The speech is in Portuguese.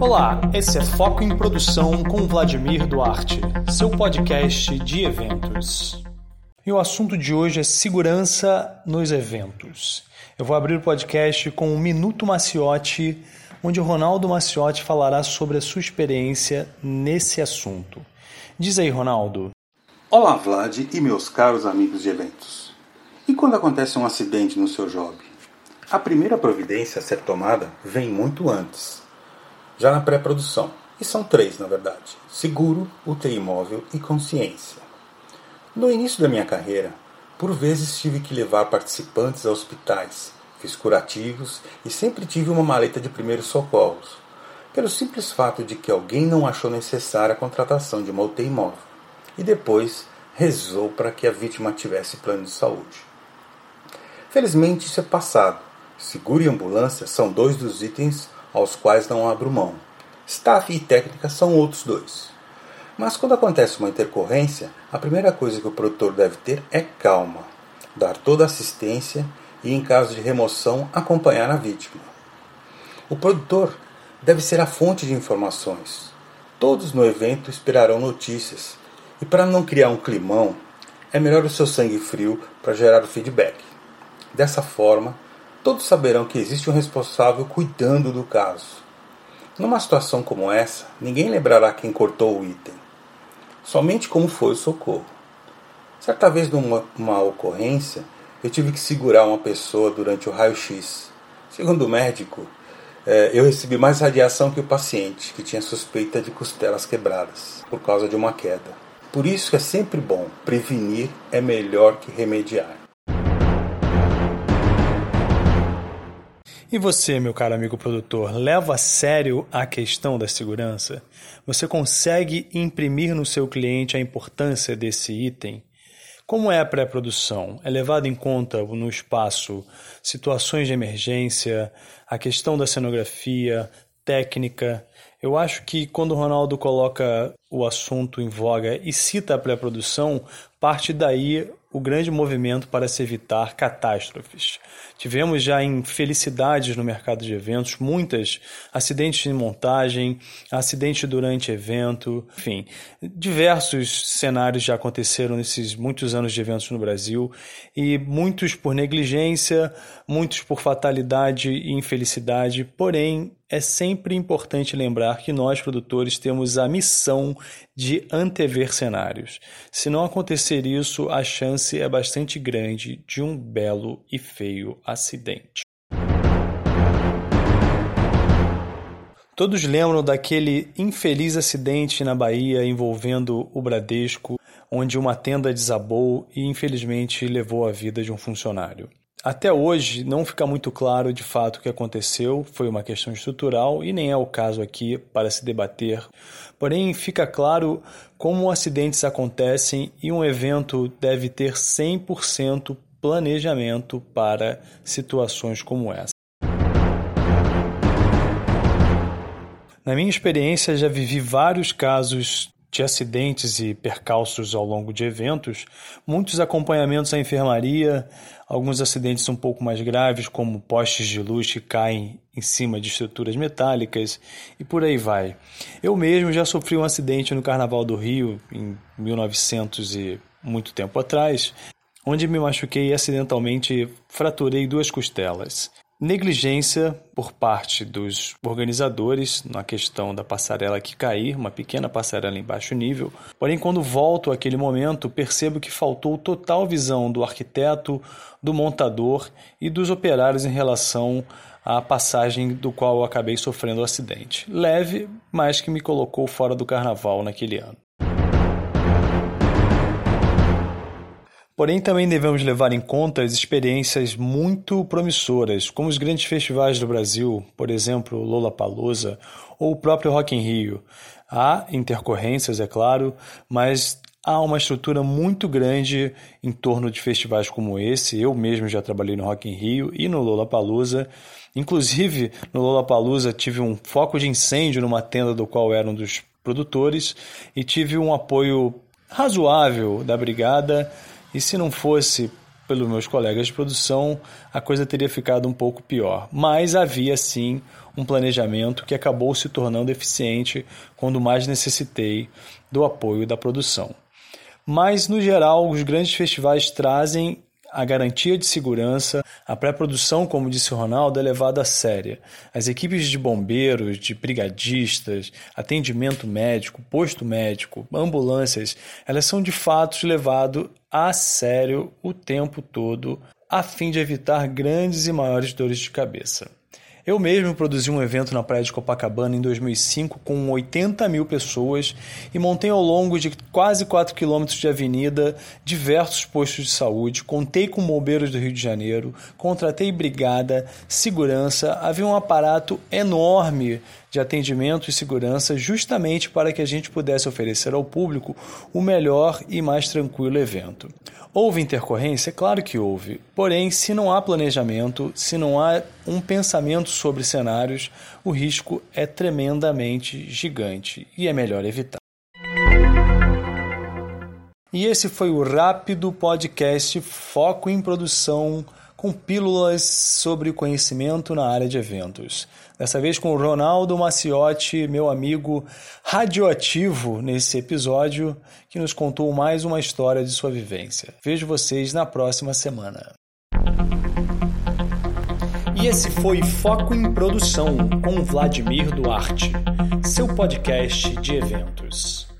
Olá, esse é Foco em Produção com Vladimir Duarte, seu podcast de eventos. E o assunto de hoje é segurança nos eventos. Eu vou abrir o podcast com o Minuto Maciotti, onde o Ronaldo Maciotti falará sobre a sua experiência nesse assunto. Diz aí, Ronaldo. Olá, Vlad e meus caros amigos de eventos. E quando acontece um acidente no seu job? A primeira providência a ser tomada vem muito antes, já na pré-produção. E são três, na verdade: seguro, UTI móvel e consciência. No início da minha carreira, por vezes tive que levar participantes a hospitais, fiz curativos e sempre tive uma maleta de primeiros socorros, pelo simples fato de que alguém não achou necessária a contratação de uma UTI móvel e depois rezou para que a vítima tivesse plano de saúde. Felizmente isso é passado. Seguro e ambulância são dois dos itens aos quais não abro mão. Staff e técnica são outros dois. Mas quando acontece uma intercorrência, a primeira coisa que o produtor deve ter é calma, dar toda a assistência e, em caso de remoção, acompanhar a vítima. O produtor deve ser a fonte de informações. Todos no evento esperarão notícias e para não criar um climão, é melhor o seu sangue frio para gerar o feedback. Dessa forma, todos saberão que existe um responsável cuidando do caso. Numa situação como essa, ninguém lembrará quem cortou o item, somente como foi o socorro. Certa vez, numa ocorrência, eu tive que segurar uma pessoa durante o raio-x. Segundo o médico, eh, eu recebi mais radiação que o paciente, que tinha suspeita de costelas quebradas por causa de uma queda. Por isso é sempre bom prevenir é melhor que remediar. E você, meu caro amigo produtor, leva a sério a questão da segurança? Você consegue imprimir no seu cliente a importância desse item? Como é a pré-produção? É levado em conta no espaço situações de emergência, a questão da cenografia, técnica, eu acho que quando o Ronaldo coloca o assunto em voga e cita a pré-produção, parte daí o grande movimento para se evitar catástrofes. Tivemos já infelicidades no mercado de eventos, muitas acidentes de montagem, acidente durante evento, enfim, diversos cenários já aconteceram nesses muitos anos de eventos no Brasil e muitos por negligência, muitos por fatalidade e infelicidade, porém é sempre importante lembrar que nós, produtores, temos a missão de antever cenários. Se não acontecer isso, a chance é bastante grande de um belo e feio acidente. Todos lembram daquele infeliz acidente na Bahia envolvendo o Bradesco, onde uma tenda desabou e infelizmente levou a vida de um funcionário. Até hoje não fica muito claro de fato o que aconteceu, foi uma questão estrutural e nem é o caso aqui para se debater. Porém, fica claro como acidentes acontecem e um evento deve ter 100% planejamento para situações como essa. Na minha experiência, já vivi vários casos de acidentes e percalços ao longo de eventos, muitos acompanhamentos à enfermaria, alguns acidentes um pouco mais graves, como postes de luz que caem em cima de estruturas metálicas e por aí vai. Eu mesmo já sofri um acidente no Carnaval do Rio em 1900 e muito tempo atrás, onde me machuquei e acidentalmente fraturei duas costelas negligência por parte dos organizadores na questão da passarela que cair, uma pequena passarela em baixo nível. Porém, quando volto àquele momento, percebo que faltou total visão do arquiteto, do montador e dos operários em relação à passagem do qual acabei sofrendo o acidente. Leve, mas que me colocou fora do carnaval naquele ano. Porém, também devemos levar em conta as experiências muito promissoras, como os grandes festivais do Brasil, por exemplo, Lollapalooza ou o próprio Rock in Rio. Há intercorrências, é claro, mas há uma estrutura muito grande em torno de festivais como esse. Eu mesmo já trabalhei no Rock in Rio e no Lollapalooza. Inclusive, no Lollapalooza tive um foco de incêndio numa tenda do qual era um dos produtores e tive um apoio razoável da brigada e se não fosse pelos meus colegas de produção, a coisa teria ficado um pouco pior. Mas havia sim um planejamento que acabou se tornando eficiente quando mais necessitei do apoio da produção. Mas, no geral, os grandes festivais trazem a garantia de segurança, a pré-produção, como disse o Ronaldo, é levada a séria. As equipes de bombeiros, de brigadistas, atendimento médico, posto médico, ambulâncias, elas são de fato levadas a sério o tempo todo, a fim de evitar grandes e maiores dores de cabeça. Eu mesmo produzi um evento na praia de Copacabana em 2005 com 80 mil pessoas e montei ao longo de quase 4 quilômetros de avenida diversos postos de saúde, contei com bombeiros do Rio de Janeiro, contratei brigada, segurança, havia um aparato enorme de atendimento e segurança justamente para que a gente pudesse oferecer ao público o melhor e mais tranquilo evento. Houve intercorrência? Claro que houve. Porém, se não há planejamento, se não há um pensamento sobre cenários, o risco é tremendamente gigante e é melhor evitar. E esse foi o rápido podcast Foco em Produção com pílulas sobre conhecimento na área de eventos. Dessa vez com o Ronaldo Maciotti, meu amigo radioativo nesse episódio, que nos contou mais uma história de sua vivência. Vejo vocês na próxima semana. E esse foi Foco em Produção com Vladimir Duarte, seu podcast de eventos.